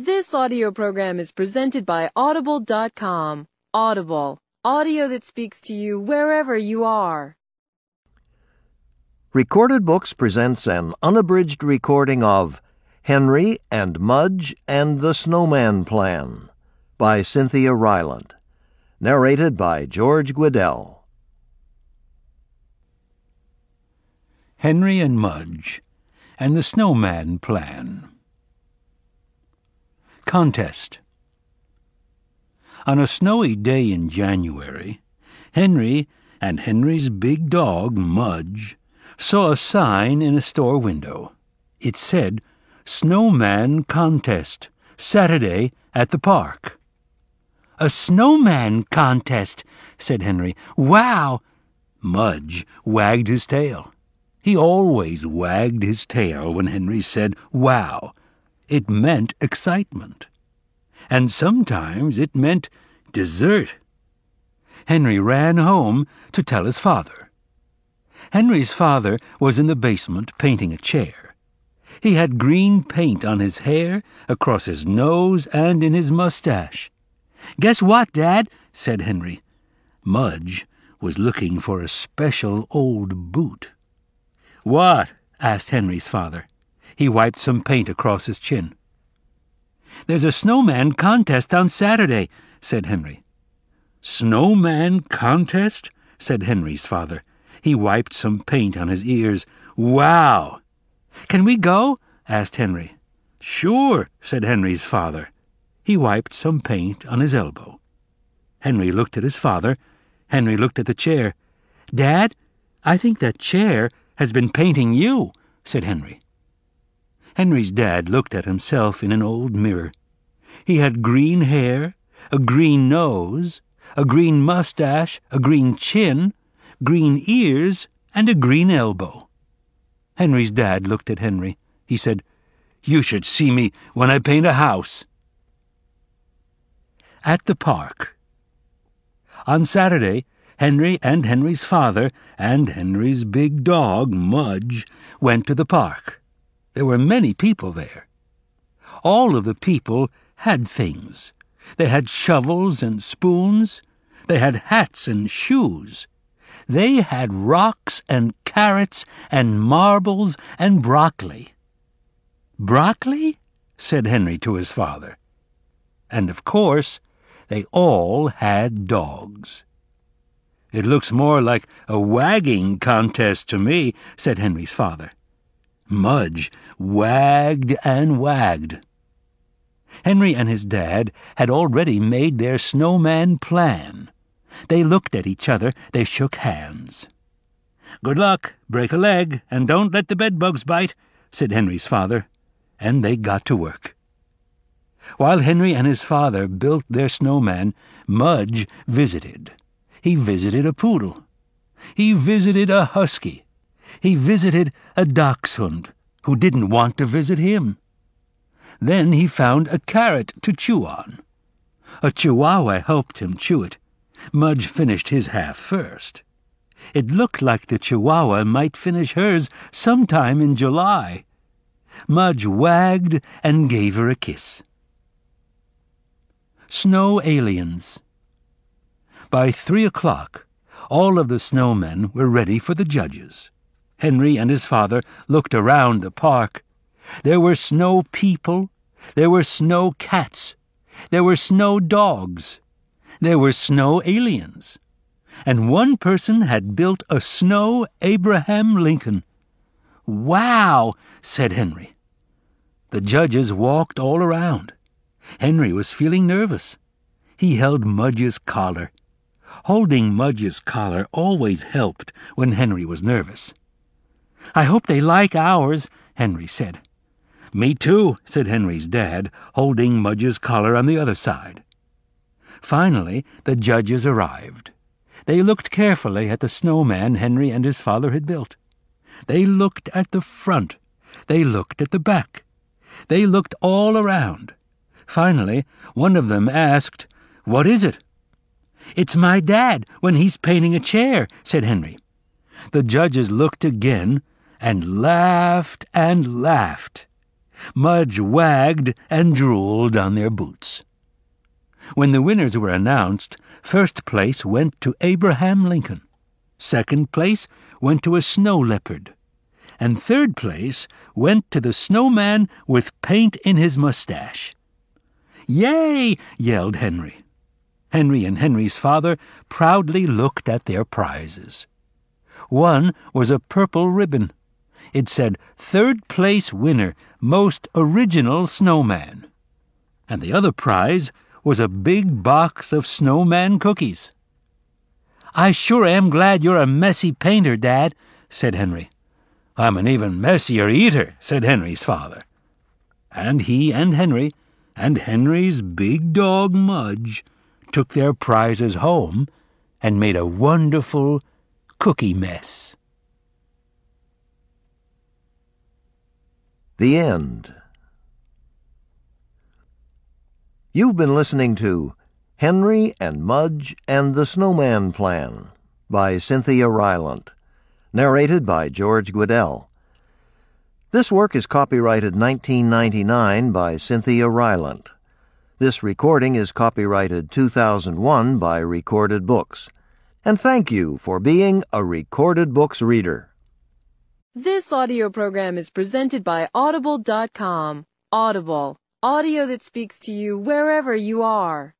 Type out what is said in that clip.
This audio program is presented by Audible.com. Audible, audio that speaks to you wherever you are. Recorded Books presents an unabridged recording of Henry and Mudge and the Snowman Plan by Cynthia Rylant. Narrated by George Guidall. Henry and Mudge and the Snowman Plan. Contest On a snowy day in January, Henry and Henry's big dog, Mudge, saw a sign in a store window. It said, Snowman Contest, Saturday at the park. A snowman contest, said Henry. Wow! Mudge wagged his tail. He always wagged his tail when Henry said, wow. It meant excitement. And sometimes it meant dessert. Henry ran home to tell his father. Henry's father was in the basement painting a chair. He had green paint on his hair, across his nose, and in his mustache. Guess what, Dad? said Henry. Mudge was looking for a special old boot. What? asked Henry's father. He wiped some paint across his chin. There's a snowman contest on Saturday, said Henry. Snowman contest? said Henry's father. He wiped some paint on his ears. Wow! Can we go? asked Henry. Sure, said Henry's father. He wiped some paint on his elbow. Henry looked at his father. Henry looked at the chair. Dad, I think that chair has been painting you, said Henry. Henry's dad looked at himself in an old mirror. He had green hair, a green nose, a green mustache, a green chin, green ears, and a green elbow. Henry's dad looked at Henry. He said, You should see me when I paint a house. At the park. On Saturday, Henry and Henry's father and Henry's big dog, Mudge, went to the park. There were many people there. All of the people had things. They had shovels and spoons. They had hats and shoes. They had rocks and carrots and marbles and broccoli. Broccoli? said Henry to his father. And of course, they all had dogs. It looks more like a wagging contest to me, said Henry's father. Mudge wagged and wagged. Henry and his dad had already made their snowman plan. They looked at each other, they shook hands. Good luck, break a leg, and don't let the bedbugs bite, said Henry's father, and they got to work. While Henry and his father built their snowman, Mudge visited. He visited a poodle. He visited a husky. He visited a dachshund who didn't want to visit him. Then he found a carrot to chew on. A chihuahua helped him chew it. Mudge finished his half first. It looked like the chihuahua might finish hers sometime in July. Mudge wagged and gave her a kiss. Snow Aliens by three o'clock, all of the snowmen were ready for the judges. Henry and his father looked around the park. There were snow people, there were snow cats, there were snow dogs, there were snow aliens, and one person had built a snow Abraham Lincoln. Wow, said Henry. The judges walked all around. Henry was feeling nervous. He held Mudge's collar. Holding Mudge's collar always helped when Henry was nervous. I hope they like ours, Henry said. Me too, said Henry's dad, holding Mudge's collar on the other side. Finally, the judges arrived. They looked carefully at the snowman Henry and his father had built. They looked at the front. They looked at the back. They looked all around. Finally, one of them asked, What is it? It's my dad when he's painting a chair, said Henry. The judges looked again and laughed and laughed. Mudge wagged and drooled on their boots. When the winners were announced, first place went to Abraham Lincoln, second place went to a snow leopard, and third place went to the snowman with paint in his mustache. Yay! yelled Henry. Henry and Henry's father proudly looked at their prizes. One was a purple ribbon. It said, Third place winner, most original snowman. And the other prize was a big box of snowman cookies. I sure am glad you're a messy painter, Dad, said Henry. I'm an even messier eater, said Henry's father. And he and Henry, and Henry's big dog Mudge, took their prizes home and made a wonderful cookie mess. The end. You've been listening to Henry and Mudge and the Snowman Plan by Cynthia Rylant, narrated by George Guidall. This work is copyrighted 1999 by Cynthia Rylant. This recording is copyrighted 2001 by Recorded Books. And thank you for being a Recorded Books reader. This audio program is presented by Audible.com. Audible, audio that speaks to you wherever you are.